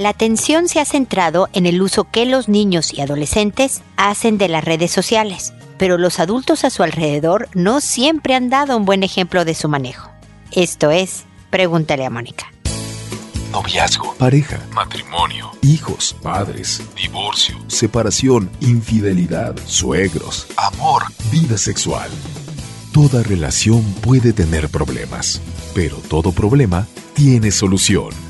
La atención se ha centrado en el uso que los niños y adolescentes hacen de las redes sociales, pero los adultos a su alrededor no siempre han dado un buen ejemplo de su manejo. Esto es, pregúntale a Mónica. Noviazgo, pareja, matrimonio, hijos, padres, divorcio, separación, infidelidad, suegros, amor, vida sexual. Toda relación puede tener problemas, pero todo problema tiene solución.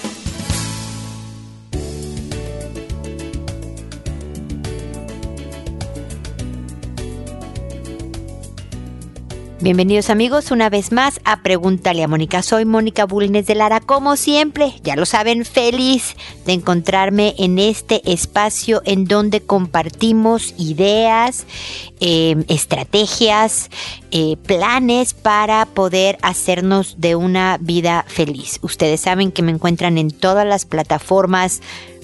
Bienvenidos amigos una vez más a Pregúntale a Mónica. Soy Mónica Bulnes de Lara, como siempre, ya lo saben, feliz de encontrarme en este espacio en donde compartimos ideas, eh, estrategias, eh, planes para poder hacernos de una vida feliz. Ustedes saben que me encuentran en todas las plataformas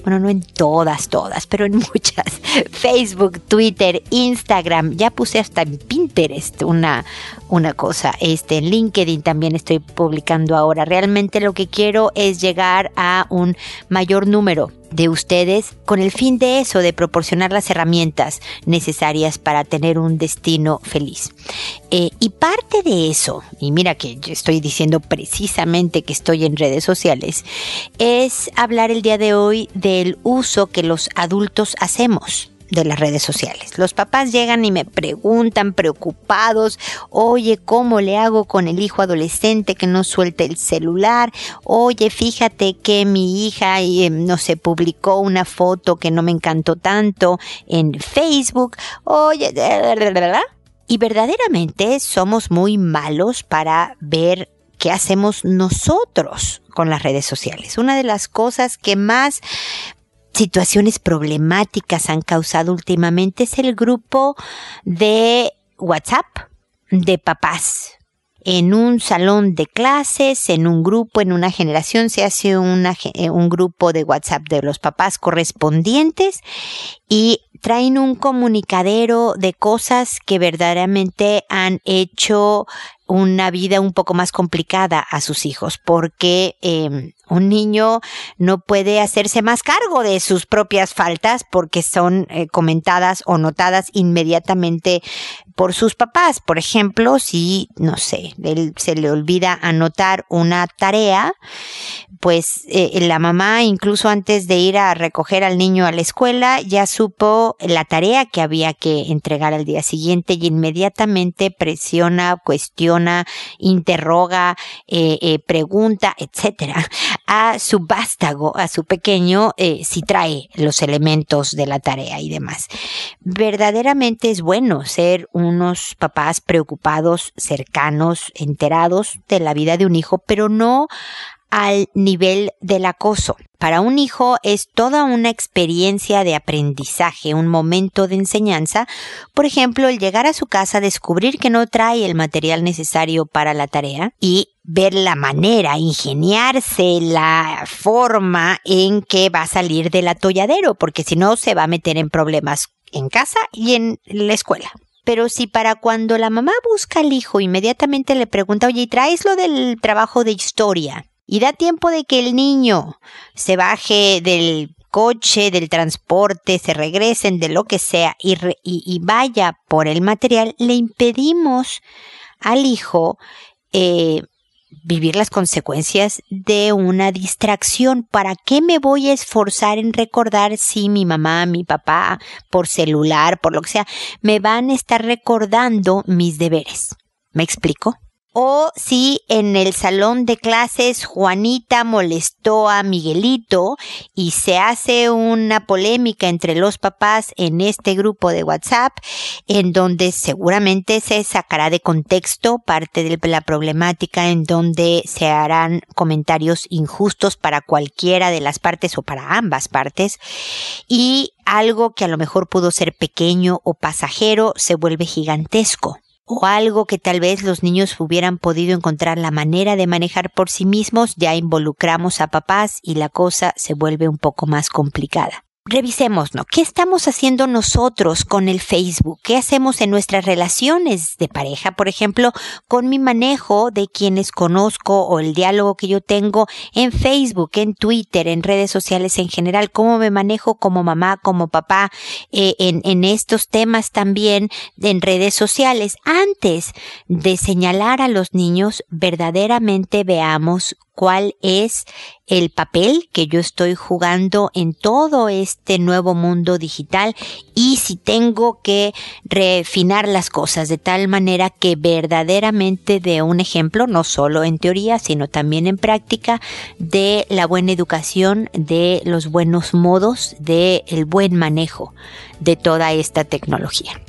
bueno, no en todas, todas, pero en muchas. Facebook, Twitter, Instagram, ya puse hasta en Pinterest una, una cosa. Este, en LinkedIn también estoy publicando ahora. Realmente lo que quiero es llegar a un mayor número de ustedes con el fin de eso, de proporcionar las herramientas necesarias para tener un destino feliz. Eh, y parte de eso, y mira que yo estoy diciendo precisamente que estoy en redes sociales, es hablar el día de hoy del uso que los adultos hacemos de las redes sociales. Los papás llegan y me preguntan preocupados, oye, ¿cómo le hago con el hijo adolescente que no suelte el celular? Oye, fíjate que mi hija, eh, no sé, publicó una foto que no me encantó tanto en Facebook. Oye, y verdaderamente somos muy malos para ver qué hacemos nosotros con las redes sociales. Una de las cosas que más situaciones problemáticas han causado últimamente es el grupo de WhatsApp de papás. En un salón de clases, en un grupo, en una generación, se hace eh, un grupo de WhatsApp de los papás correspondientes y traen un comunicadero de cosas que verdaderamente han hecho una vida un poco más complicada a sus hijos, porque em, un niño no puede hacerse más cargo de sus propias faltas porque son eh, comentadas o notadas inmediatamente por sus papás. Por ejemplo, si, no sé, él se le olvida anotar una tarea, pues eh, la mamá, incluso antes de ir a recoger al niño a la escuela, ya supo la tarea que había que entregar al día siguiente y inmediatamente presiona, cuestiona, interroga, eh, eh, pregunta, etcétera, a su vástago, a su pequeño, si trae los elementos de la tarea y demás. Verdaderamente es bueno ser unos papás preocupados, cercanos, enterados de la vida de un hijo, pero no al nivel del acoso. Para un hijo es toda una experiencia de aprendizaje, un momento de enseñanza. Por ejemplo, el llegar a su casa, descubrir que no trae el material necesario para la tarea y ver la manera, ingeniarse la forma en que va a salir del atolladero, porque si no se va a meter en problemas en casa y en la escuela. Pero si para cuando la mamá busca al hijo inmediatamente le pregunta, oye, ¿traes lo del trabajo de historia? Y da tiempo de que el niño se baje del coche, del transporte, se regresen de lo que sea y, vaya por el material, le impedimos al hijo eh, vivir las consecuencias de una distracción. ¿Para qué me voy a esforzar en recordar si mi mamá, mi papá, por celular, por lo que sea, me van a estar recordando mis deberes? ¿Me explico? O si en el salón de clases Juanita molestó a Miguelito y se hace una polémica entre los papás en este grupo de WhatsApp en donde seguramente se sacará de contexto parte de la problemática en donde se harán comentarios injustos para cualquiera de las partes o para ambas partes y algo que a lo mejor pudo ser pequeño o pasajero se vuelve gigantesco o algo que tal vez los niños hubieran podido encontrar la manera de manejar por sí mismos, ya involucramos a papás y la cosa se vuelve un poco más complicada. Revisemos, ¿no? ¿Qué estamos haciendo nosotros con el Facebook? ¿Qué hacemos en nuestras relaciones de pareja? Por ejemplo, con mi manejo de quienes conozco o el diálogo que yo tengo en Facebook, en Twitter, en redes sociales en general, cómo me manejo como mamá, como papá, eh, en, en estos temas también en redes sociales. Antes de señalar a los niños, verdaderamente veamos cuál es el papel que yo estoy jugando en todo este nuevo mundo digital y si tengo que refinar las cosas de tal manera que verdaderamente dé un ejemplo, no solo en teoría, sino también en práctica, de la buena educación, de los buenos modos, de el buen manejo de toda esta tecnología.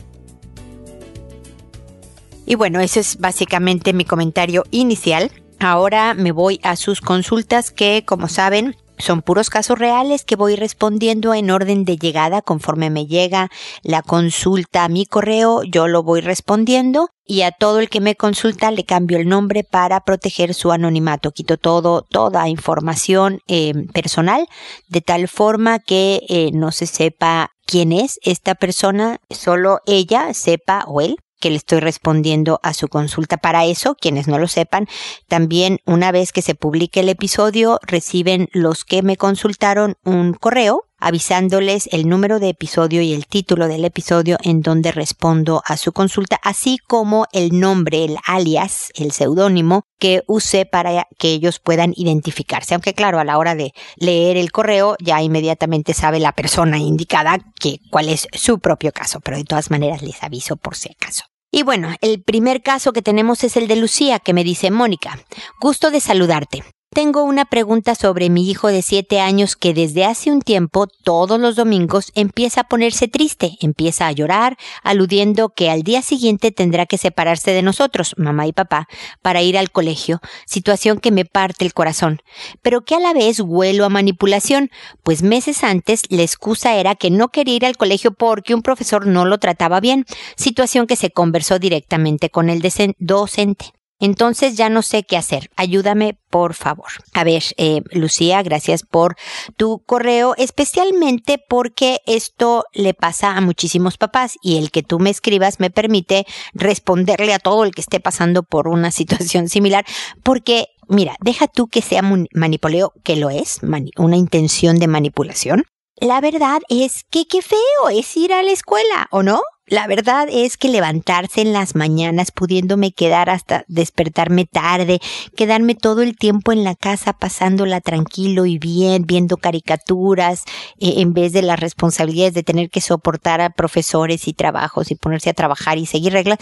Y bueno, eso es básicamente mi comentario inicial. Ahora me voy a sus consultas que, como saben, son puros casos reales que voy respondiendo en orden de llegada conforme me llega la consulta a mi correo, yo lo voy respondiendo y a todo el que me consulta le cambio el nombre para proteger su anonimato. Quito todo, toda información eh, personal de tal forma que eh, no se sepa quién es esta persona, solo ella sepa o él que le estoy respondiendo a su consulta. Para eso, quienes no lo sepan, también una vez que se publique el episodio, reciben los que me consultaron un correo avisándoles el número de episodio y el título del episodio en donde respondo a su consulta, así como el nombre, el alias, el seudónimo que use para que ellos puedan identificarse. Aunque claro, a la hora de leer el correo ya inmediatamente sabe la persona indicada que cuál es su propio caso, pero de todas maneras les aviso por si acaso. Y bueno, el primer caso que tenemos es el de Lucía, que me dice, Mónica, gusto de saludarte. Tengo una pregunta sobre mi hijo de siete años que desde hace un tiempo, todos los domingos, empieza a ponerse triste, empieza a llorar, aludiendo que al día siguiente tendrá que separarse de nosotros, mamá y papá, para ir al colegio, situación que me parte el corazón, pero que a la vez huelo a manipulación, pues meses antes la excusa era que no quería ir al colegio porque un profesor no lo trataba bien, situación que se conversó directamente con el docente. Entonces ya no sé qué hacer. Ayúdame, por favor. A ver, eh, Lucía, gracias por tu correo, especialmente porque esto le pasa a muchísimos papás y el que tú me escribas me permite responderle a todo el que esté pasando por una situación similar, porque mira, deja tú que sea manipuleo, que lo es, una intención de manipulación. La verdad es que qué feo es ir a la escuela, ¿o no? La verdad es que levantarse en las mañanas pudiéndome quedar hasta despertarme tarde, quedarme todo el tiempo en la casa pasándola tranquilo y bien, viendo caricaturas, eh, en vez de las responsabilidades de tener que soportar a profesores y trabajos y ponerse a trabajar y seguir reglas.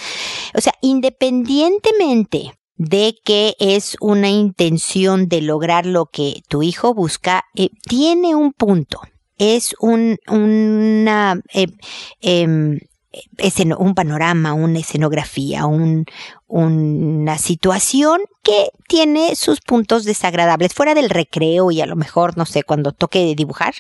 O sea, independientemente de que es una intención de lograr lo que tu hijo busca, eh, tiene un punto. Es un, una, eh, em, un panorama, una escenografía, un, una situación que tiene sus puntos desagradables. Fuera del recreo y a lo mejor, no sé, cuando toque dibujar,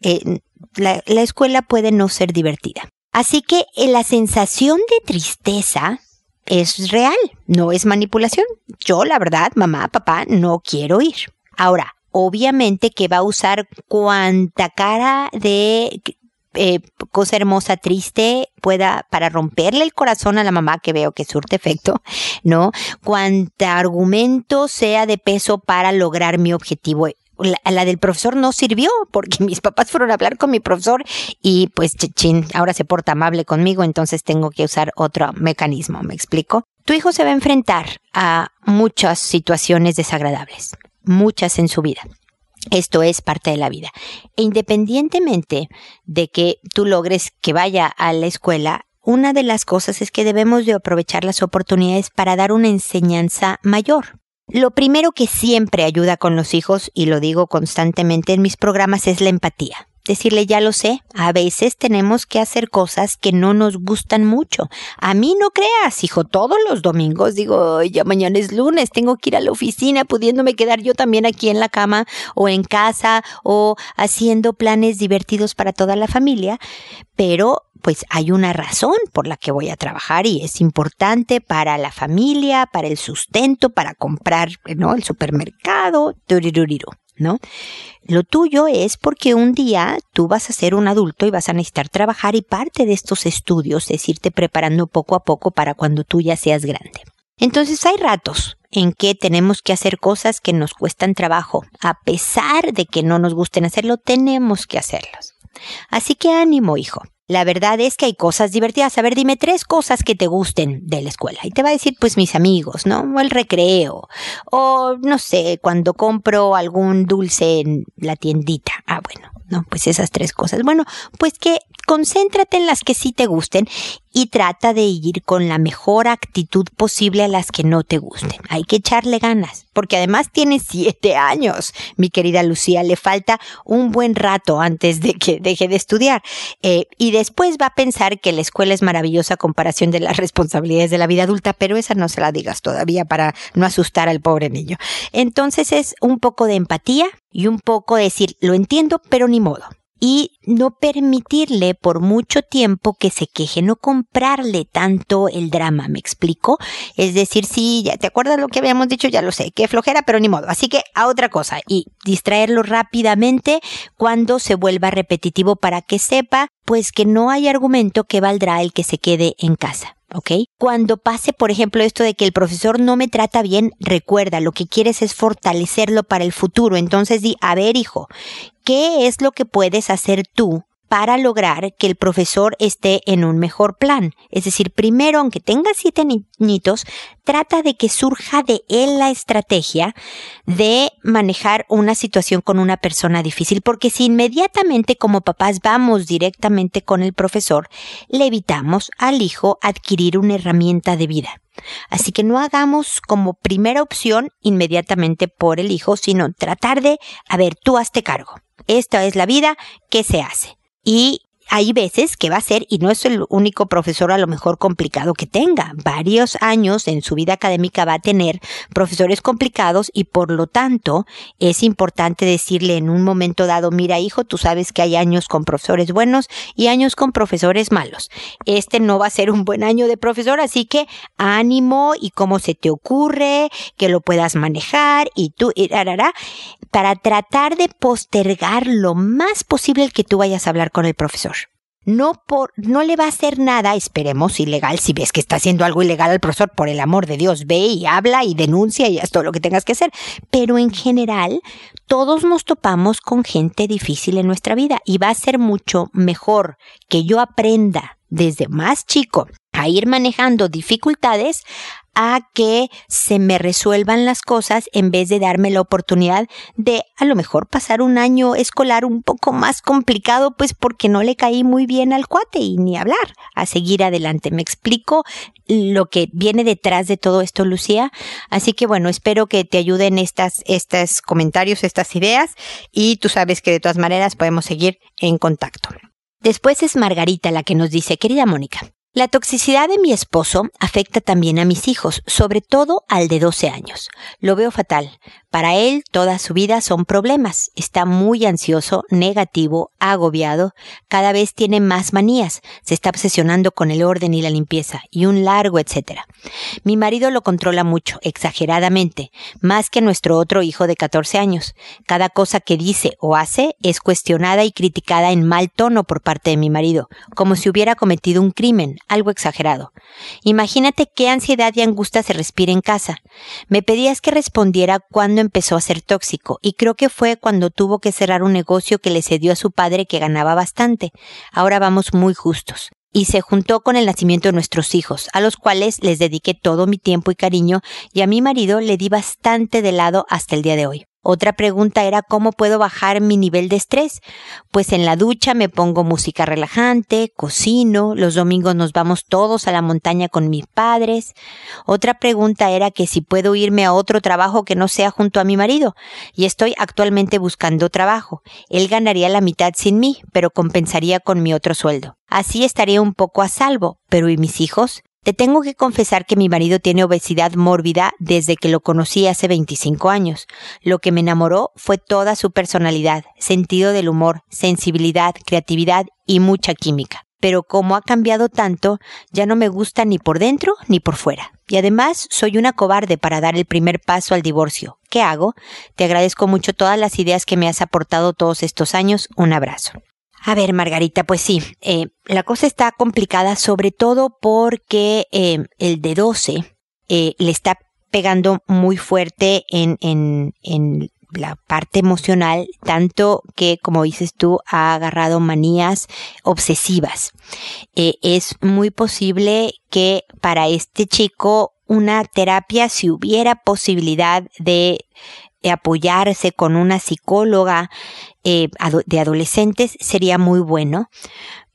eh, la, la escuela puede no ser divertida. Así que eh, la sensación de tristeza es real, no es manipulación. Yo, la verdad, mamá, papá, no quiero ir. Ahora, obviamente que va a usar cuanta cara de eh, cosa hermosa, triste, pueda, para romperle el corazón a la mamá, que veo que surte efecto, ¿no? Cuanta argumento sea de peso para lograr mi objetivo. La, del profesor no sirvió porque mis papás fueron a hablar con mi profesor y pues chin, ahora se porta amable conmigo, entonces tengo que usar otro mecanismo, ¿me explico? Tu hijo se va a enfrentar a muchas situaciones desagradables, muchas en su vida. Esto es parte de la vida. E independientemente de que tú logres que vaya a la escuela, una de las cosas es que debemos de aprovechar las oportunidades para dar una enseñanza mayor. Lo primero que siempre ayuda con los hijos, y lo digo constantemente en mis programas, es la empatía decirle ya lo sé, a veces tenemos que hacer cosas que no nos gustan mucho. A mí no creas, hijo, todos los domingos digo, ya mañana es lunes, tengo que ir a la oficina, pudiéndome quedar yo también aquí en la cama o en casa o haciendo planes divertidos para toda la familia, pero pues hay una razón por la que voy a trabajar y es importante para la familia, para el sustento, para comprar, ¿no? El supermercado, ¿no? Lo tuyo es porque un día tú vas a ser un adulto y vas a necesitar trabajar y parte de estos estudios es irte preparando poco a poco para cuando tú ya seas grande. Entonces hay ratos en que tenemos que hacer cosas que nos cuestan trabajo. A pesar de que no nos gusten hacerlo, tenemos que hacerlos. Así que ánimo, hijo. La verdad es que hay cosas divertidas. A ver, dime tres cosas que te gusten de la escuela. Y te va a decir, pues mis amigos, ¿no? O el recreo. O no sé, cuando compro algún dulce en la tiendita. Ah, bueno, no, pues esas tres cosas. Bueno, pues que concéntrate en las que sí te gusten y trata de ir con la mejor actitud posible a las que no te gusten. Hay que echarle ganas, porque además tiene siete años, mi querida Lucía, le falta un buen rato antes de que deje de estudiar. Eh, y después va a pensar que la escuela es maravillosa a comparación de las responsabilidades de la vida adulta, pero esa no se la digas todavía para no asustar al pobre niño. Entonces es un poco de empatía y un poco decir, lo entiendo, pero ni modo y no permitirle por mucho tiempo que se queje, no comprarle tanto el drama, ¿me explico? Es decir, sí, ya te acuerdas lo que habíamos dicho, ya lo sé, qué flojera, pero ni modo. Así que a otra cosa y distraerlo rápidamente cuando se vuelva repetitivo para que sepa pues que no hay argumento que valdrá el que se quede en casa. ¿ok? Cuando pase, por ejemplo, esto de que el profesor no me trata bien, recuerda, lo que quieres es fortalecerlo para el futuro. Entonces di, a ver, hijo, ¿qué es lo que puedes hacer tú para lograr que el profesor esté en un mejor plan. Es decir, primero, aunque tenga siete niñitos, trata de que surja de él la estrategia de manejar una situación con una persona difícil, porque si inmediatamente como papás vamos directamente con el profesor, le evitamos al hijo adquirir una herramienta de vida. Así que no hagamos como primera opción inmediatamente por el hijo, sino tratar de, a ver, tú hazte cargo. Esta es la vida, ¿qué se hace? y hay veces que va a ser, y no es el único profesor a lo mejor complicado que tenga, varios años en su vida académica va a tener profesores complicados y por lo tanto es importante decirle en un momento dado, mira hijo, tú sabes que hay años con profesores buenos y años con profesores malos. Este no va a ser un buen año de profesor, así que ánimo y cómo se te ocurre que lo puedas manejar y tú, y para tratar de postergar lo más posible que tú vayas a hablar con el profesor no por, no le va a hacer nada, esperemos, ilegal, si ves que está haciendo algo ilegal al profesor, por el amor de Dios, ve y habla y denuncia y haz todo lo que tengas que hacer. Pero en general, todos nos topamos con gente difícil en nuestra vida y va a ser mucho mejor que yo aprenda desde más chico a ir manejando dificultades a que se me resuelvan las cosas en vez de darme la oportunidad de a lo mejor pasar un año escolar un poco más complicado pues porque no le caí muy bien al cuate y ni hablar, a seguir adelante. Me explico lo que viene detrás de todo esto, Lucía. Así que bueno, espero que te ayuden estas, estos comentarios, estas ideas y tú sabes que de todas maneras podemos seguir en contacto. Después es Margarita la que nos dice, querida Mónica, la toxicidad de mi esposo afecta también a mis hijos, sobre todo al de 12 años. Lo veo fatal. Para él toda su vida son problemas. Está muy ansioso, negativo, agobiado, cada vez tiene más manías, se está obsesionando con el orden y la limpieza, y un largo etcétera. Mi marido lo controla mucho, exageradamente, más que nuestro otro hijo de 14 años. Cada cosa que dice o hace es cuestionada y criticada en mal tono por parte de mi marido, como si hubiera cometido un crimen, algo exagerado. Imagínate qué ansiedad y angustia se respira en casa. Me pedías que respondiera cuando empezó a ser tóxico y creo que fue cuando tuvo que cerrar un negocio que le cedió a su padre que ganaba bastante. Ahora vamos muy justos. Y se juntó con el nacimiento de nuestros hijos, a los cuales les dediqué todo mi tiempo y cariño, y a mi marido le di bastante de lado hasta el día de hoy. Otra pregunta era cómo puedo bajar mi nivel de estrés. Pues en la ducha me pongo música relajante, cocino, los domingos nos vamos todos a la montaña con mis padres. Otra pregunta era que si puedo irme a otro trabajo que no sea junto a mi marido. Y estoy actualmente buscando trabajo. Él ganaría la mitad sin mí, pero compensaría con mi otro sueldo. Así estaría un poco a salvo. Pero ¿y mis hijos? Te tengo que confesar que mi marido tiene obesidad mórbida desde que lo conocí hace 25 años. Lo que me enamoró fue toda su personalidad, sentido del humor, sensibilidad, creatividad y mucha química. pero como ha cambiado tanto, ya no me gusta ni por dentro ni por fuera. Y además soy una cobarde para dar el primer paso al divorcio. ¿Qué hago? Te agradezco mucho todas las ideas que me has aportado todos estos años. Un abrazo. A ver, Margarita, pues sí, eh, la cosa está complicada sobre todo porque eh, el de 12 eh, le está pegando muy fuerte en, en, en la parte emocional, tanto que, como dices tú, ha agarrado manías obsesivas. Es muy posible que para este chico una terapia, si hubiera posibilidad de apoyarse con una psicóloga eh, de adolescentes, sería muy bueno,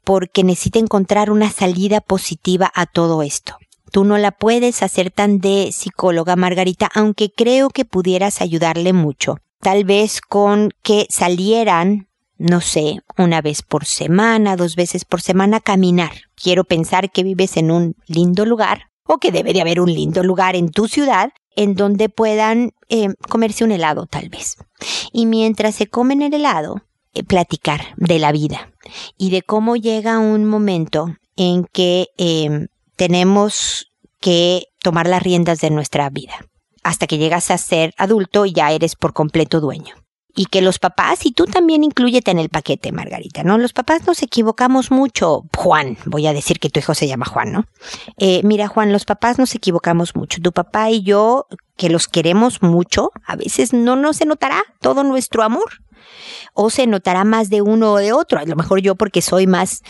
porque necesita encontrar una salida positiva a todo esto. Tú no la puedes hacer tan de psicóloga, Margarita, aunque creo que pudieras ayudarle mucho tal vez con que salieran, no sé, una vez por semana, dos veces por semana a caminar. Quiero pensar que vives en un lindo lugar o que debería haber un lindo lugar en tu ciudad en donde puedan eh, comerse un helado tal vez. Y mientras se comen el helado, eh, platicar de la vida y de cómo llega un momento en que eh, tenemos que tomar las riendas de nuestra vida hasta que llegas a ser adulto y ya eres por completo dueño. Y que los papás, y tú también incluyete en el paquete, Margarita, ¿no? Los papás nos equivocamos mucho. Juan, voy a decir que tu hijo se llama Juan, ¿no? Eh, mira, Juan, los papás nos equivocamos mucho. Tu papá y yo, que los queremos mucho, a veces no nos se notará todo nuestro amor o se notará más de uno o de otro. A lo mejor yo porque soy más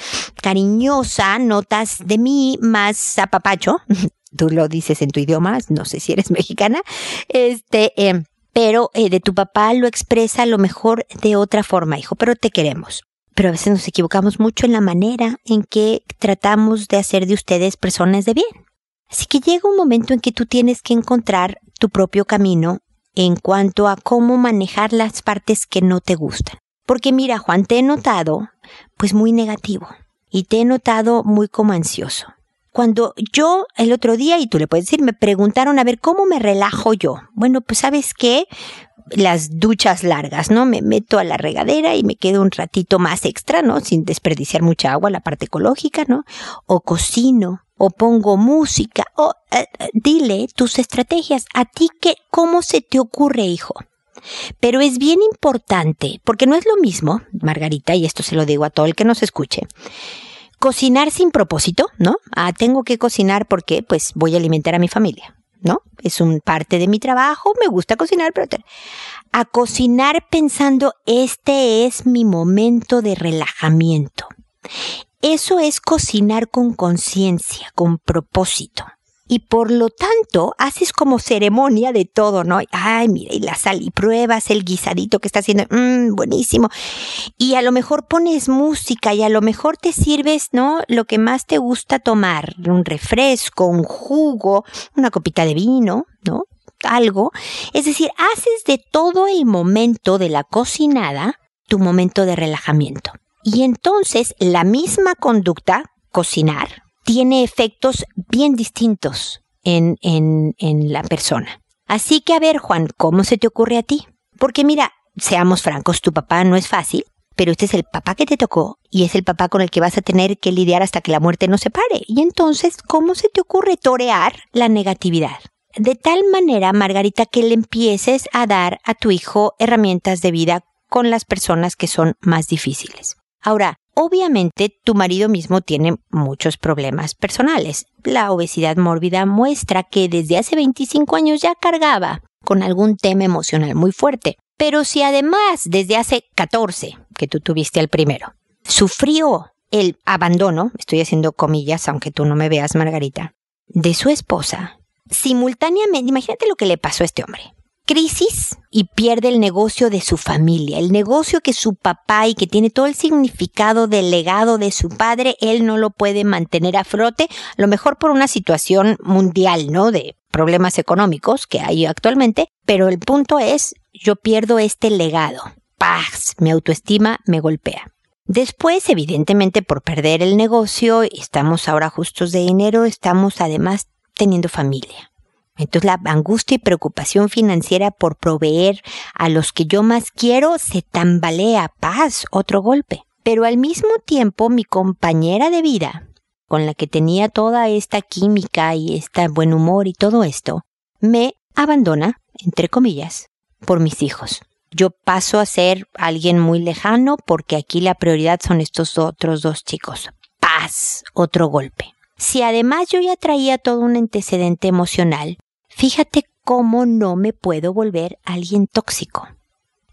cariñosa, notas de mí más apapacho, tú lo dices en tu idioma, no sé si eres mexicana, este, em, pero eh, de tu papá lo expresa a lo mejor de otra forma, hijo, pero te queremos. Pero a veces nos equivocamos mucho en la manera en que tratamos de hacer de ustedes personas de bien. Así que llega un momento en que tú tienes que encontrar tu propio camino en cuanto a cómo manejar las partes que no te gustan. Porque mira, Juan, te he notado pues muy negativo y te he notado muy como ansioso. Cuando yo el otro día, y tú le puedes decir, me preguntaron a ver cómo me relajo yo. Bueno, pues sabes qué, las duchas largas, ¿no? Me meto a la regadera y me quedo un ratito más extra, ¿no? Sin desperdiciar mucha agua, la parte ecológica, ¿no? O cocino, o pongo música, o eh, dile tus estrategias. A ti qué, ¿cómo se te ocurre, hijo? Pero es bien importante, porque no es lo mismo, Margarita, y esto se lo digo a todo el que nos escuche, cocinar sin propósito, ¿no? Ah, tengo que cocinar porque pues voy a alimentar a mi familia, ¿no? Es un parte de mi trabajo, me gusta cocinar, pero a cocinar pensando este es mi momento de relajamiento. Eso es cocinar con conciencia, con propósito y por lo tanto haces como ceremonia de todo, ¿no? Ay, mira, y la sal y pruebas el guisadito que está haciendo, mmm, buenísimo. Y a lo mejor pones música y a lo mejor te sirves, ¿no? Lo que más te gusta tomar, un refresco, un jugo, una copita de vino, ¿no? Algo. Es decir, haces de todo el momento de la cocinada tu momento de relajamiento. Y entonces la misma conducta, cocinar, tiene efectos bien distintos en, en, en la persona. Así que a ver, Juan, ¿cómo se te ocurre a ti? Porque mira, seamos francos, tu papá no es fácil, pero este es el papá que te tocó y es el papá con el que vas a tener que lidiar hasta que la muerte nos separe. Y entonces, ¿cómo se te ocurre torear la negatividad? De tal manera, Margarita, que le empieces a dar a tu hijo herramientas de vida con las personas que son más difíciles. Ahora, Obviamente, tu marido mismo tiene muchos problemas personales. La obesidad mórbida muestra que desde hace 25 años ya cargaba con algún tema emocional muy fuerte. Pero si además desde hace 14, que tú tuviste el primero, sufrió el abandono, estoy haciendo comillas aunque tú no me veas Margarita, de su esposa, simultáneamente, imagínate lo que le pasó a este hombre crisis y pierde el negocio de su familia, el negocio que su papá y que tiene todo el significado del legado de su padre, él no lo puede mantener a flote, a lo mejor por una situación mundial, ¿no? De problemas económicos que hay actualmente, pero el punto es, yo pierdo este legado. Paz, mi autoestima me golpea. Después, evidentemente, por perder el negocio, estamos ahora justos de dinero, estamos además teniendo familia. Entonces la angustia y preocupación financiera por proveer a los que yo más quiero se tambalea. Paz, otro golpe. Pero al mismo tiempo mi compañera de vida, con la que tenía toda esta química y este buen humor y todo esto, me abandona, entre comillas, por mis hijos. Yo paso a ser alguien muy lejano porque aquí la prioridad son estos otros dos chicos. Paz, otro golpe. Si además yo ya traía todo un antecedente emocional, fíjate cómo no me puedo volver alguien tóxico.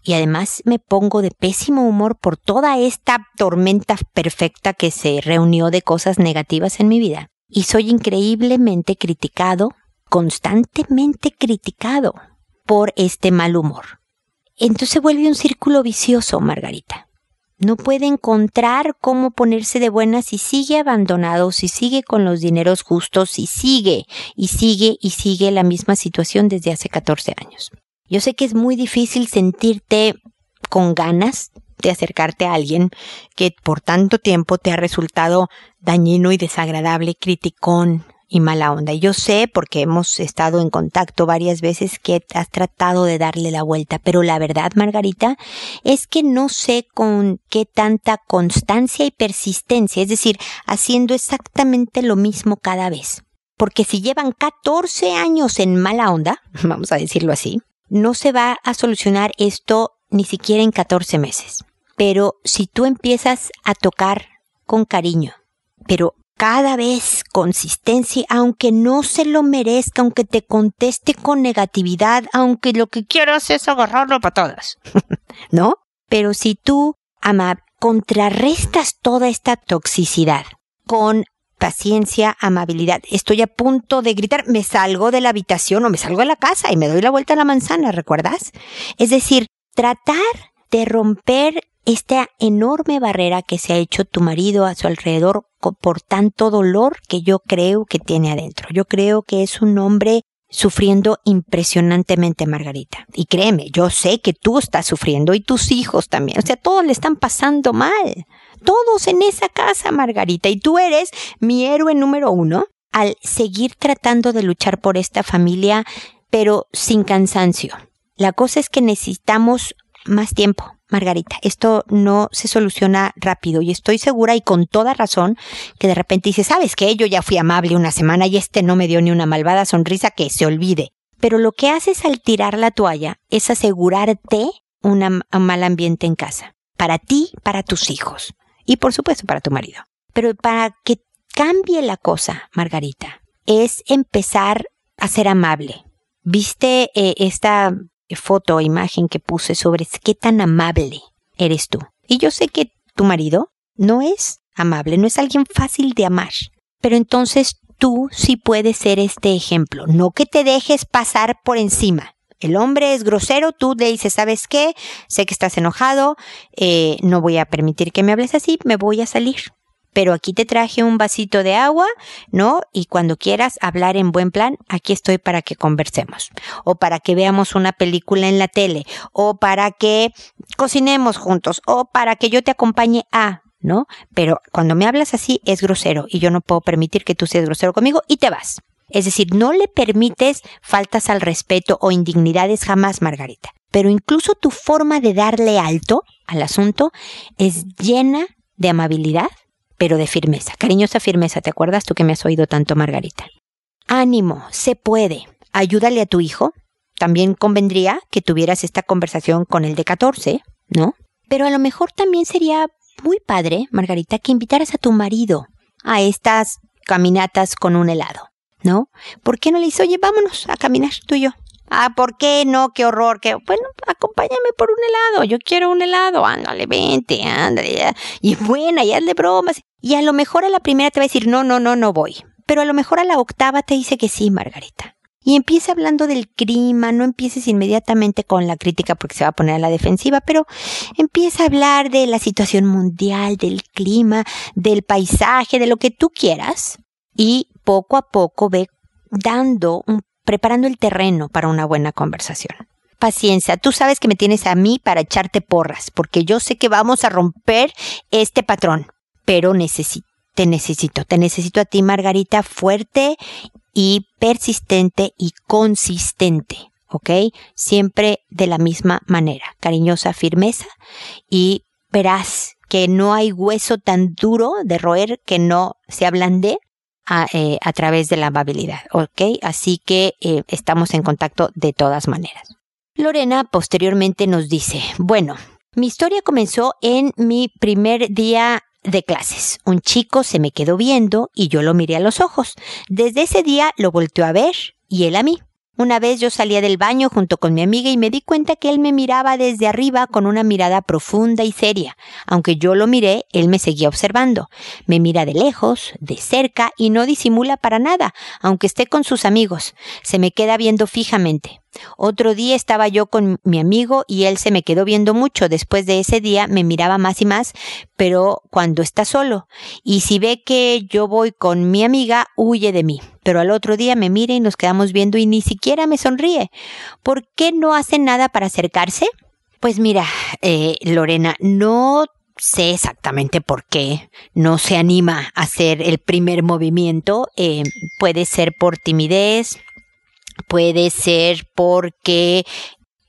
Y además me pongo de pésimo humor por toda esta tormenta perfecta que se reunió de cosas negativas en mi vida. Y soy increíblemente criticado, constantemente criticado por este mal humor. Entonces vuelve un círculo vicioso, Margarita. No puede encontrar cómo ponerse de buenas si sigue abandonado, si sigue con los dineros justos, si sigue y sigue y sigue la misma situación desde hace 14 años. Yo sé que es muy difícil sentirte con ganas de acercarte a alguien que por tanto tiempo te ha resultado dañino y desagradable, criticón, y mala onda. Yo sé, porque hemos estado en contacto varias veces, que has tratado de darle la vuelta, pero la verdad, Margarita, es que no sé con qué tanta constancia y persistencia, es decir, haciendo exactamente lo mismo cada vez. Porque si llevan 14 años en mala onda, vamos a decirlo así, no se va a solucionar esto ni siquiera en 14 meses. Pero si tú empiezas a tocar con cariño, pero cada vez consistencia, aunque no se lo merezca, aunque te conteste con negatividad, aunque lo que quieras es agarrarlo para todas, ¿no? Pero si tú, ama, contrarrestas toda esta toxicidad con paciencia, amabilidad. Estoy a punto de gritar, me salgo de la habitación o me salgo de la casa y me doy la vuelta a la manzana, ¿recuerdas? Es decir, tratar de romper esta enorme barrera que se ha hecho tu marido a su alrededor por tanto dolor que yo creo que tiene adentro. Yo creo que es un hombre sufriendo impresionantemente, Margarita. Y créeme, yo sé que tú estás sufriendo y tus hijos también. O sea, todos le están pasando mal. Todos en esa casa, Margarita. Y tú eres mi héroe número uno al seguir tratando de luchar por esta familia, pero sin cansancio. La cosa es que necesitamos más tiempo. Margarita, esto no se soluciona rápido y estoy segura y con toda razón que de repente dices, ¿sabes qué? Yo ya fui amable una semana y este no me dio ni una malvada sonrisa que se olvide. Pero lo que haces al tirar la toalla es asegurarte un mal ambiente en casa. Para ti, para tus hijos. Y por supuesto para tu marido. Pero para que cambie la cosa, Margarita, es empezar a ser amable. ¿Viste eh, esta foto o imagen que puse sobre qué tan amable eres tú. Y yo sé que tu marido no es amable, no es alguien fácil de amar. Pero entonces tú sí puedes ser este ejemplo, no que te dejes pasar por encima. El hombre es grosero, tú le dices, ¿sabes qué? Sé que estás enojado, eh, no voy a permitir que me hables así, me voy a salir pero aquí te traje un vasito de agua, ¿no? Y cuando quieras hablar en buen plan, aquí estoy para que conversemos, o para que veamos una película en la tele, o para que cocinemos juntos, o para que yo te acompañe a, ¿no? Pero cuando me hablas así es grosero y yo no puedo permitir que tú seas grosero conmigo y te vas. Es decir, no le permites faltas al respeto o indignidades jamás, Margarita. Pero incluso tu forma de darle alto al asunto es llena de amabilidad, pero de firmeza, cariñosa firmeza, ¿te acuerdas tú que me has oído tanto, Margarita? Ánimo, se puede. Ayúdale a tu hijo. También convendría que tuvieras esta conversación con el de 14, ¿no? Pero a lo mejor también sería muy padre, Margarita, que invitaras a tu marido a estas caminatas con un helado, ¿no? ¿Por qué no le dices, oye, vámonos a caminar tú y yo? Ah, ¿por qué no? Qué horror, qué... Bueno, acompáñame por un helado, yo quiero un helado, ándale, vente, ándale. Y buena, y hazle bromas. Y a lo mejor a la primera te va a decir, no, no, no, no voy. Pero a lo mejor a la octava te dice que sí, Margarita. Y empieza hablando del clima, no empieces inmediatamente con la crítica porque se va a poner a la defensiva, pero empieza a hablar de la situación mundial, del clima, del paisaje, de lo que tú quieras. Y poco a poco ve dando un preparando el terreno para una buena conversación. Paciencia, tú sabes que me tienes a mí para echarte porras, porque yo sé que vamos a romper este patrón, pero necesito, te necesito, te necesito a ti, Margarita, fuerte y persistente y consistente, ¿ok? Siempre de la misma manera, cariñosa firmeza y verás que no hay hueso tan duro de roer que no se ablande a, eh, a través de la amabilidad, ¿ok? Así que eh, estamos en contacto de todas maneras. Lorena posteriormente nos dice, bueno, mi historia comenzó en mi primer día de clases. Un chico se me quedó viendo y yo lo miré a los ojos. Desde ese día lo volteó a ver y él a mí. Una vez yo salía del baño junto con mi amiga y me di cuenta que él me miraba desde arriba con una mirada profunda y seria. Aunque yo lo miré, él me seguía observando. Me mira de lejos, de cerca y no disimula para nada, aunque esté con sus amigos. Se me queda viendo fijamente. Otro día estaba yo con mi amigo y él se me quedó viendo mucho. Después de ese día me miraba más y más, pero cuando está solo. Y si ve que yo voy con mi amiga, huye de mí. Pero al otro día me mira y nos quedamos viendo y ni siquiera me sonríe. ¿Por qué no hace nada para acercarse? Pues mira, eh, Lorena, no sé exactamente por qué no se anima a hacer el primer movimiento. Eh, puede ser por timidez, Puede ser porque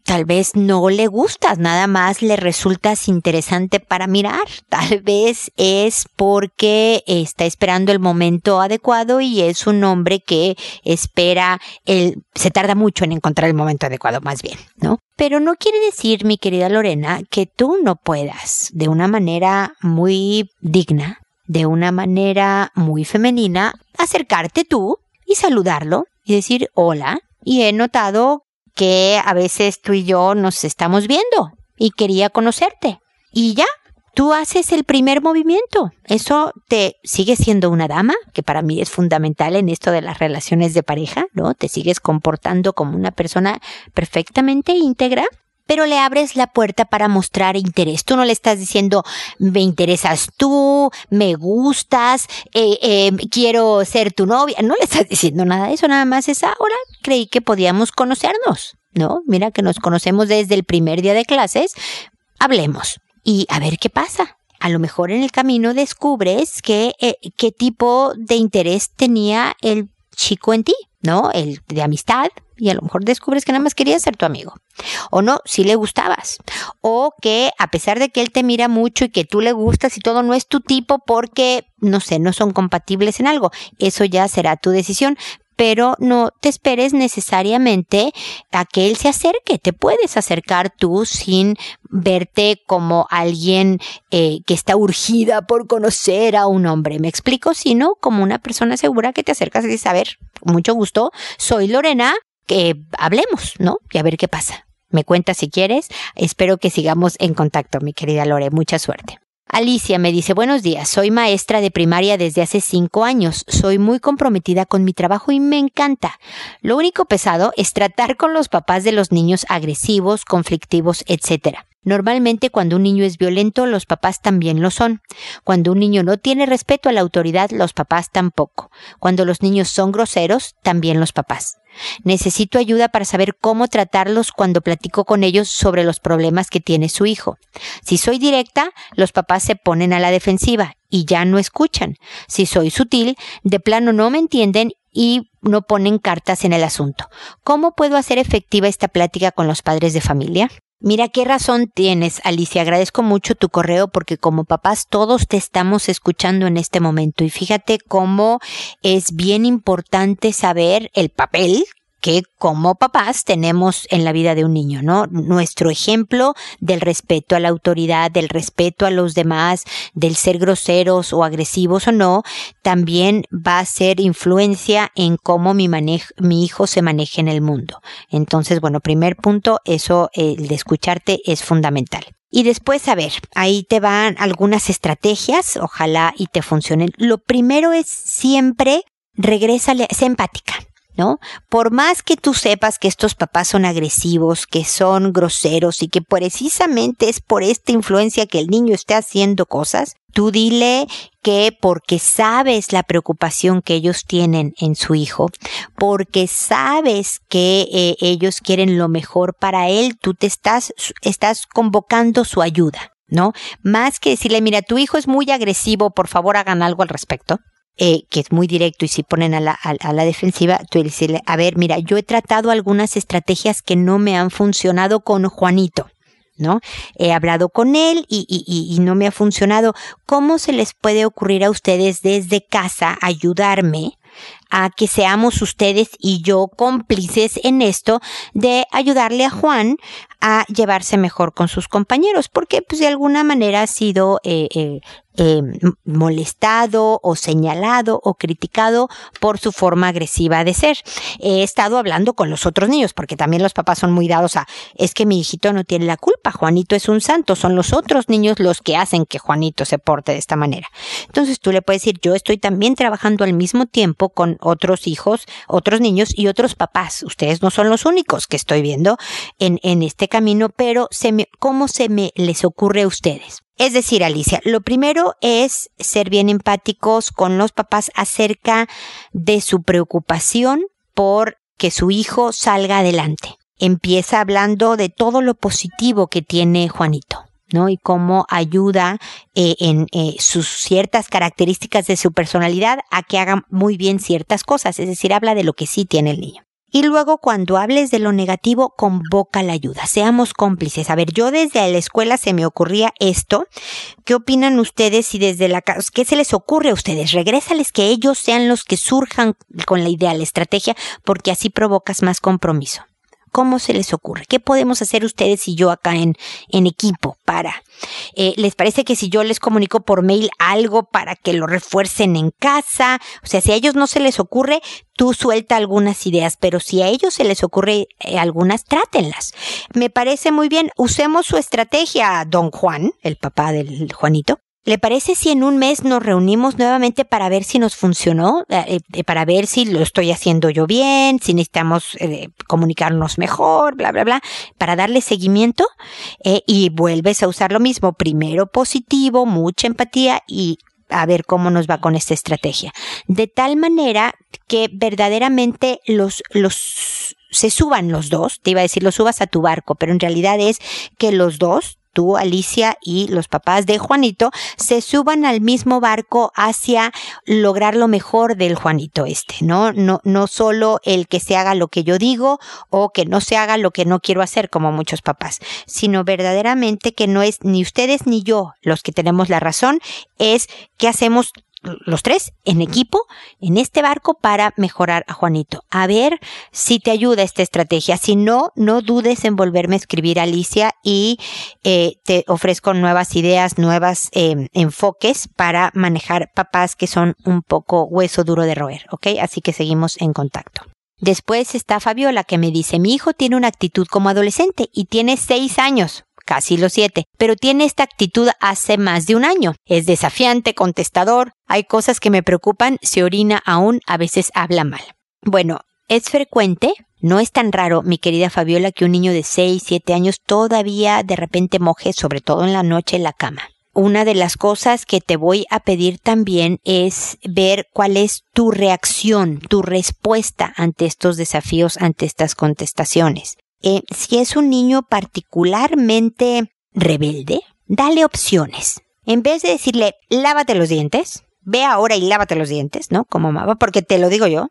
tal vez no le gustas, nada más le resultas interesante para mirar. Tal vez es porque está esperando el momento adecuado y es un hombre que espera se tarda mucho en encontrar el momento adecuado, más bien, ¿no? Pero no quiere decir, mi querida Lorena, que tú no puedas, de una manera muy digna, de una manera muy femenina, acercarte tú y saludarlo y decir hola. Y he notado que a veces tú y yo nos estamos viendo y quería conocerte. Y ya, tú haces el primer movimiento. Eso te sigue siendo una dama, que para mí es fundamental en esto de las relaciones de pareja, ¿no? Te sigues comportando como una persona perfectamente íntegra pero le abres la puerta para mostrar interés. Tú no le estás diciendo, me interesas tú, me gustas, eh, eh, quiero ser tu novia. No le estás diciendo nada de eso, nada más es ahora creí que podíamos conocernos, ¿no? Mira que nos conocemos desde el primer día de clases, hablemos y a ver qué pasa. A lo mejor en el camino descubres que, eh, qué tipo de interés tenía el chico en ti, ¿no? El de amistad, y a lo mejor descubres que nada más quería ser tu amigo. O no, si le gustabas. O que a pesar de que él te mira mucho y que tú le gustas y todo, no es tu tipo porque, no sé, no son compatibles en algo. Eso ya será tu decisión pero no te esperes necesariamente a que él se acerque. Te puedes acercar tú sin verte como alguien eh, que está urgida por conocer a un hombre. ¿Me explico? Sino como una persona segura que te acercas y dices, a ver, mucho gusto, soy Lorena, que hablemos, ¿no? Y a ver qué pasa. Me cuentas si quieres. Espero que sigamos en contacto, mi querida Lore. Mucha suerte. Alicia me dice, buenos días, soy maestra de primaria desde hace cinco años, soy muy comprometida con mi trabajo y me encanta. Lo único pesado es tratar con los papás de los niños agresivos, conflictivos, etc. Normalmente cuando un niño es violento, los papás también lo son. Cuando un niño no tiene respeto a la autoridad, los papás tampoco. Cuando los niños son groseros, también los papás. Necesito ayuda para saber cómo tratarlos cuando platico con ellos sobre los problemas que tiene su hijo. Si soy directa, los papás se ponen a la defensiva y ya no escuchan. Si soy sutil, de plano no me entienden y no ponen cartas en el asunto. ¿Cómo puedo hacer efectiva esta plática con los padres de familia? Mira qué razón tienes, Alicia. Agradezco mucho tu correo porque como papás todos te estamos escuchando en este momento y fíjate cómo es bien importante saber el papel que como papás tenemos en la vida de un niño, ¿no? Nuestro ejemplo del respeto a la autoridad, del respeto a los demás, del ser groseros o agresivos o no, también va a ser influencia en cómo mi, mi hijo se maneje en el mundo. Entonces, bueno, primer punto, eso, el de escucharte es fundamental. Y después, a ver, ahí te van algunas estrategias, ojalá y te funcionen. Lo primero es siempre regrésale, sé empática. ¿No? Por más que tú sepas que estos papás son agresivos, que son groseros y que precisamente es por esta influencia que el niño esté haciendo cosas, tú dile que porque sabes la preocupación que ellos tienen en su hijo, porque sabes que eh, ellos quieren lo mejor para él, tú te estás, estás convocando su ayuda. ¿No? Más que decirle, mira, tu hijo es muy agresivo, por favor hagan algo al respecto eh, que es muy directo y si ponen a la, a, la defensiva, tú decirle, a ver, mira, yo he tratado algunas estrategias que no me han funcionado con Juanito. ¿no? He hablado con él y, y, y, no me ha funcionado. ¿Cómo se les puede ocurrir a ustedes desde casa ayudarme a que seamos ustedes y yo cómplices en esto de ayudarle a Juan a llevarse mejor con sus compañeros, porque pues de alguna manera ha sido eh, eh, eh, molestado o señalado o criticado por su forma agresiva de ser. He estado hablando con los otros niños, porque también los papás son muy dados a, es que mi hijito no tiene la culpa, Juanito es un santo, son los otros niños los que hacen que Juanito se porte de esta manera. Entonces tú le puedes decir, yo estoy también trabajando al mismo tiempo con otros hijos, otros niños y otros papás. Ustedes no son los únicos que estoy viendo en, en este camino, pero ¿cómo se me les ocurre a ustedes? Es decir, Alicia, lo primero es ser bien empáticos con los papás acerca de su preocupación por que su hijo salga adelante. Empieza hablando de todo lo positivo que tiene Juanito. ¿No? Y cómo ayuda eh, en eh, sus ciertas características de su personalidad a que haga muy bien ciertas cosas. Es decir, habla de lo que sí tiene el niño. Y luego cuando hables de lo negativo, convoca la ayuda. Seamos cómplices. A ver, yo desde la escuela se me ocurría esto. ¿Qué opinan ustedes y desde la casa? ¿Qué se les ocurre a ustedes? Regrésales que ellos sean los que surjan con la idea, la estrategia, porque así provocas más compromiso. ¿Cómo se les ocurre? ¿Qué podemos hacer ustedes y yo acá en, en equipo para? Eh, ¿Les parece que si yo les comunico por mail algo para que lo refuercen en casa? O sea, si a ellos no se les ocurre, tú suelta algunas ideas, pero si a ellos se les ocurre eh, algunas, trátenlas. Me parece muy bien. Usemos su estrategia, don Juan, el papá del Juanito. ¿Le parece si en un mes nos reunimos nuevamente para ver si nos funcionó? Eh, eh, para ver si lo estoy haciendo yo bien, si necesitamos eh, comunicarnos mejor, bla, bla, bla, para darle seguimiento y vuelves a usar lo mismo. Primero positivo, mucha empatía y a ver cómo nos va con esta estrategia. De tal manera que verdaderamente los, los, se suban los dos, te iba a decir los subas a tu barco, pero en realidad es que los dos tú, Alicia y los papás de Juanito se suban al mismo barco hacia lograr lo mejor del Juanito este, ¿no? No, no solo el que se haga lo que yo digo o que no se haga lo que no quiero hacer como muchos papás, sino verdaderamente que no es ni ustedes ni yo los que tenemos la razón, es que hacemos los tres en equipo en este barco para mejorar a Juanito. A ver si te ayuda esta estrategia. Si no, no dudes en volverme a escribir Alicia y eh, te ofrezco nuevas ideas, nuevas eh, enfoques para manejar papás que son un poco hueso duro de roer, ¿ok? Así que seguimos en contacto. Después está Fabiola que me dice, mi hijo tiene una actitud como adolescente y tiene seis años casi los siete, pero tiene esta actitud hace más de un año. Es desafiante, contestador, hay cosas que me preocupan, se orina aún, a veces habla mal. Bueno, es frecuente, no es tan raro, mi querida Fabiola, que un niño de 6, 7 años todavía de repente moje, sobre todo en la noche, en la cama. Una de las cosas que te voy a pedir también es ver cuál es tu reacción, tu respuesta ante estos desafíos, ante estas contestaciones. Eh, si es un niño particularmente rebelde, dale opciones. En vez de decirle, lávate los dientes, ve ahora y lávate los dientes, ¿no? Como mamá, porque te lo digo yo.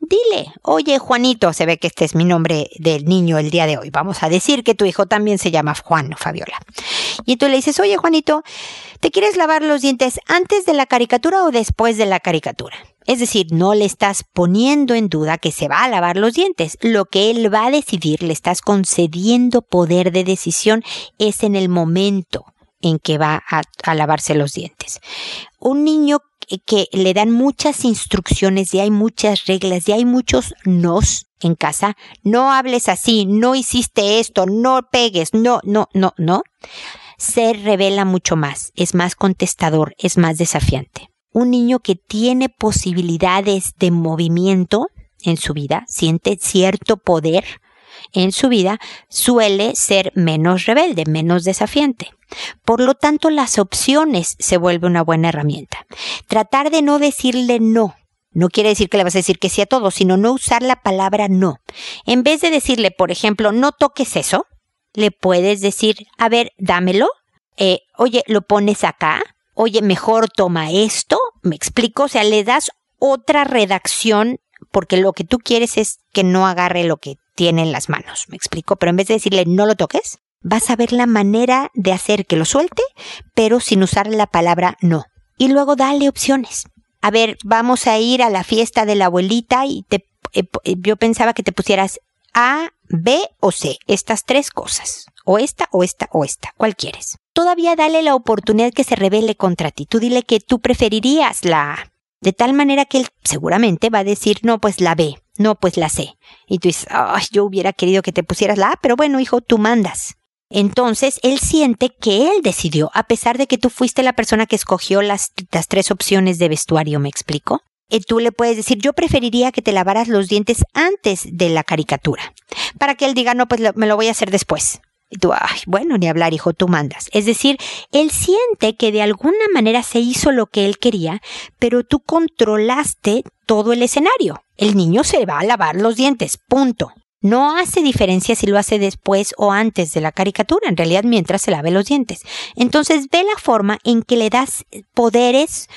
Dile, oye Juanito, se ve que este es mi nombre del niño el día de hoy. Vamos a decir que tu hijo también se llama Juan o Fabiola. Y tú le dices, oye Juanito, ¿te quieres lavar los dientes antes de la caricatura o después de la caricatura? Es decir, no le estás poniendo en duda que se va a lavar los dientes. Lo que él va a decidir, le estás concediendo poder de decisión, es en el momento en que va a, lavarse los dientes. Un niño que, que, le dan muchas instrucciones y hay muchas reglas y hay muchos nos en casa, no hables así, no hiciste esto, no pegues, no, no, no, no, se revela mucho más, es más contestador, es más desafiante un niño que tiene posibilidades de movimiento en su vida, siente cierto poder en su vida, suele ser menos rebelde, menos desafiante. Por lo tanto, las opciones se vuelve una buena herramienta. Tratar de no decirle no. No quiere decir que le vas a decir que sí a todo, sino no usar la palabra no. En vez de decirle, por ejemplo, no toques eso, le puedes decir, a ver, dámelo. Eh, oye, lo pones acá oye, mejor toma esto, me explico, o sea, le das otra redacción porque lo que tú quieres es que no agarre lo que tiene en las manos, me explico, pero en vez de decirle no lo toques, vas a ver la manera de hacer que lo suelte, pero sin usar la palabra no. Y luego dale opciones. A ver, vamos a ir a la fiesta de la abuelita y te, eh, eh, yo pensaba que te pusieras A, B o C, estas tres cosas. O esta, o esta, o esta. ¿Cuál quieres? Todavía dale la oportunidad que se revele contra ti. Tú dile que tú preferirías la A. De tal manera que él seguramente va a decir, no, pues la B, no, pues la C. Y tú dices, ay, yo hubiera querido que te pusieras la A, pero bueno, hijo, tú mandas. Entonces, él siente que él decidió, a pesar de que tú fuiste la persona que escogió las, las tres opciones de vestuario, ¿me explico? Y tú le puedes decir, yo preferiría que te lavaras los dientes antes de la caricatura, para que él diga, no, pues me lo voy a hacer después. Tú, ay, bueno, ni hablar, hijo, tú mandas. Es decir, él siente que de alguna manera se hizo lo que él quería, pero tú controlaste todo el escenario. El niño se va a lavar los dientes, punto. No hace diferencia si lo hace después o antes de la caricatura, en realidad mientras se lave los dientes. Entonces ve la forma en que le das poderes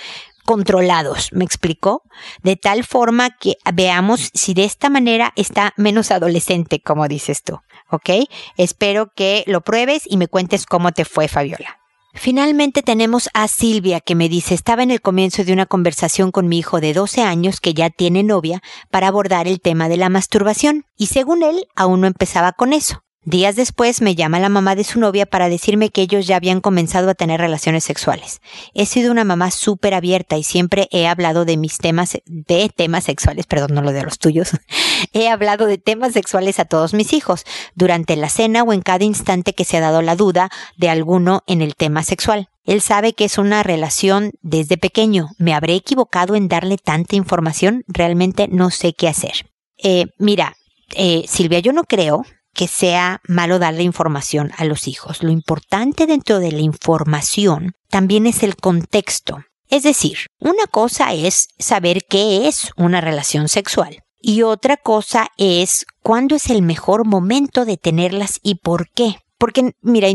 controlados, ¿me explicó? De tal forma que veamos si de esta manera está menos adolescente, como dices tú. ¿Ok? Espero que lo pruebes y me cuentes cómo te fue, Fabiola. Finalmente tenemos a Silvia que me dice, estaba en el comienzo de una conversación con mi hijo de 12 años que ya tiene novia para abordar el tema de la masturbación y según él aún no empezaba con eso. Días después me llama la mamá de su novia para decirme que ellos ya habían comenzado a tener relaciones sexuales. He sido una mamá súper abierta y siempre he hablado de mis temas, de temas sexuales, perdón, no lo de los tuyos. he hablado de temas sexuales a todos mis hijos, durante la cena o en cada instante que se ha dado la duda de alguno en el tema sexual. Él sabe que es una relación desde pequeño. ¿Me habré equivocado en darle tanta información? Realmente no sé qué hacer. Eh, mira, eh, Silvia, yo no creo que sea malo darle información a los hijos. Lo importante dentro de la información también es el contexto. Es decir, una cosa es saber qué es una relación sexual y otra cosa es cuándo es el mejor momento de tenerlas y por qué. Porque, mira,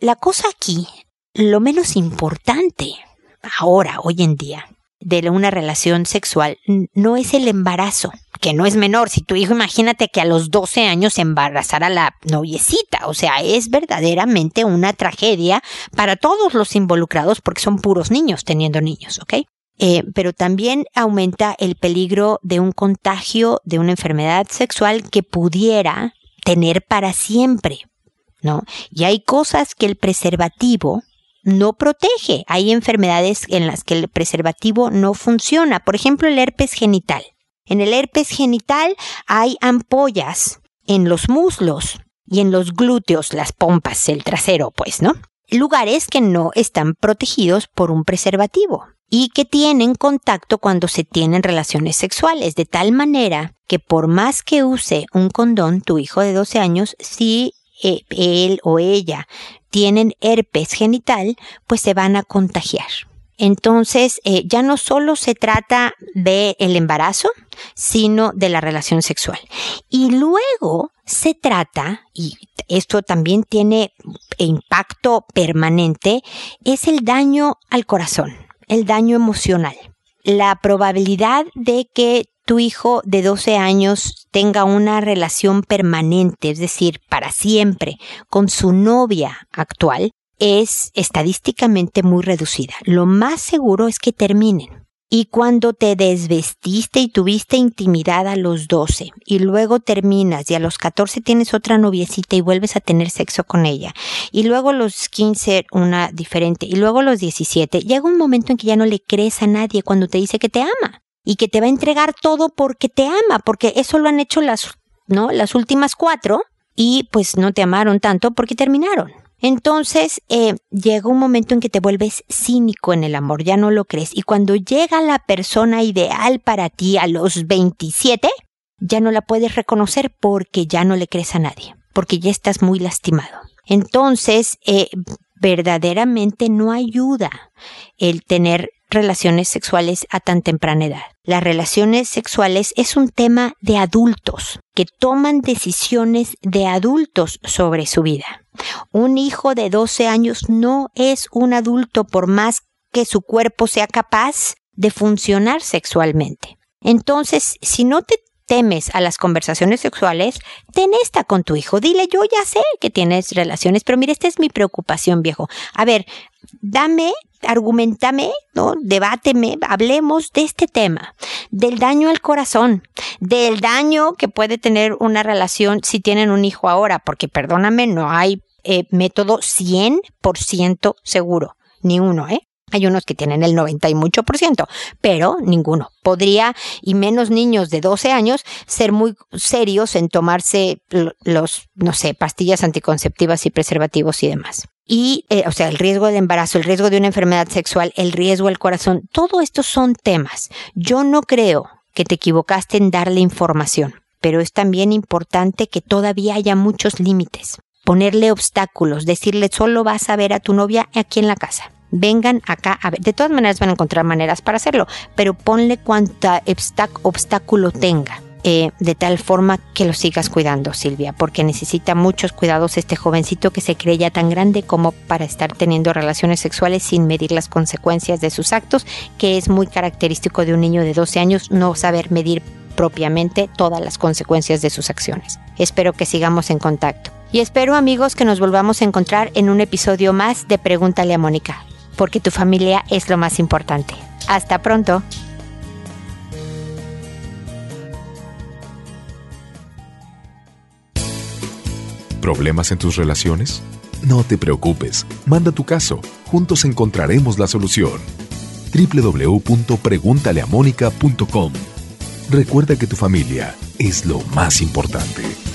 la cosa aquí, lo menos importante ahora, hoy en día, de una relación sexual no es el embarazo, que no es menor. Si tu hijo, imagínate que a los 12 años embarazara a la noviecita. O sea, es verdaderamente una tragedia para todos los involucrados porque son puros niños teniendo niños, ¿ok? Eh, pero también aumenta el peligro de un contagio de una enfermedad sexual que pudiera tener para siempre, ¿no? Y hay cosas que el preservativo no protege. Hay enfermedades en las que el preservativo no funciona. Por ejemplo, el herpes genital. En el herpes genital hay ampollas en los muslos y en los glúteos, las pompas, el trasero, pues, ¿no? Lugares que no están protegidos por un preservativo y que tienen contacto cuando se tienen relaciones sexuales, de tal manera que por más que use un condón, tu hijo de 12 años, si eh, él o ella tienen herpes genital, pues se van a contagiar. Entonces, eh, ya no solo se trata de el embarazo, sino de la relación sexual. Y luego se trata, y esto también tiene impacto permanente, es el daño al corazón, el daño emocional. La probabilidad de que tu hijo de 12 años tenga una relación permanente, es decir, para siempre, con su novia actual, es estadísticamente muy reducida. Lo más seguro es que terminen. Y cuando te desvestiste y tuviste intimidad a los 12 y luego terminas y a los 14 tienes otra noviecita y vuelves a tener sexo con ella y luego a los 15 una diferente y luego a los 17, llega un momento en que ya no le crees a nadie cuando te dice que te ama y que te va a entregar todo porque te ama, porque eso lo han hecho las, ¿no? Las últimas cuatro y pues no te amaron tanto porque terminaron. Entonces eh, llega un momento en que te vuelves cínico en el amor, ya no lo crees. Y cuando llega la persona ideal para ti a los 27, ya no la puedes reconocer porque ya no le crees a nadie, porque ya estás muy lastimado. Entonces, eh, verdaderamente no ayuda el tener relaciones sexuales a tan temprana edad. Las relaciones sexuales es un tema de adultos que toman decisiones de adultos sobre su vida. Un hijo de 12 años no es un adulto por más que su cuerpo sea capaz de funcionar sexualmente. Entonces, si no te temes a las conversaciones sexuales, ten esta con tu hijo. Dile, yo ya sé que tienes relaciones, pero mire, esta es mi preocupación, viejo. A ver, dame, argumentame, ¿no? Debáteme, hablemos de este tema, del daño al corazón, del daño que puede tener una relación si tienen un hijo ahora, porque perdóname, no hay eh, método 100% seguro, ni uno, ¿eh? Hay unos que tienen el 90 y mucho por ciento, pero ninguno. Podría, y menos niños de 12 años, ser muy serios en tomarse los, no sé, pastillas anticonceptivas y preservativos y demás. Y, eh, o sea, el riesgo de embarazo, el riesgo de una enfermedad sexual, el riesgo al corazón, todo esto son temas. Yo no creo que te equivocaste en darle información, pero es también importante que todavía haya muchos límites. Ponerle obstáculos, decirle solo vas a ver a tu novia aquí en la casa vengan acá a ver. De todas maneras van a encontrar maneras para hacerlo, pero ponle cuanta obstáculo tenga. Eh, de tal forma que lo sigas cuidando, Silvia, porque necesita muchos cuidados este jovencito que se cree ya tan grande como para estar teniendo relaciones sexuales sin medir las consecuencias de sus actos, que es muy característico de un niño de 12 años no saber medir propiamente todas las consecuencias de sus acciones. Espero que sigamos en contacto. Y espero amigos que nos volvamos a encontrar en un episodio más de Pregúntale a Mónica porque tu familia es lo más importante. Hasta pronto. ¿Problemas en tus relaciones? No te preocupes, manda tu caso, juntos encontraremos la solución. www.preguntaleamónica.com Recuerda que tu familia es lo más importante.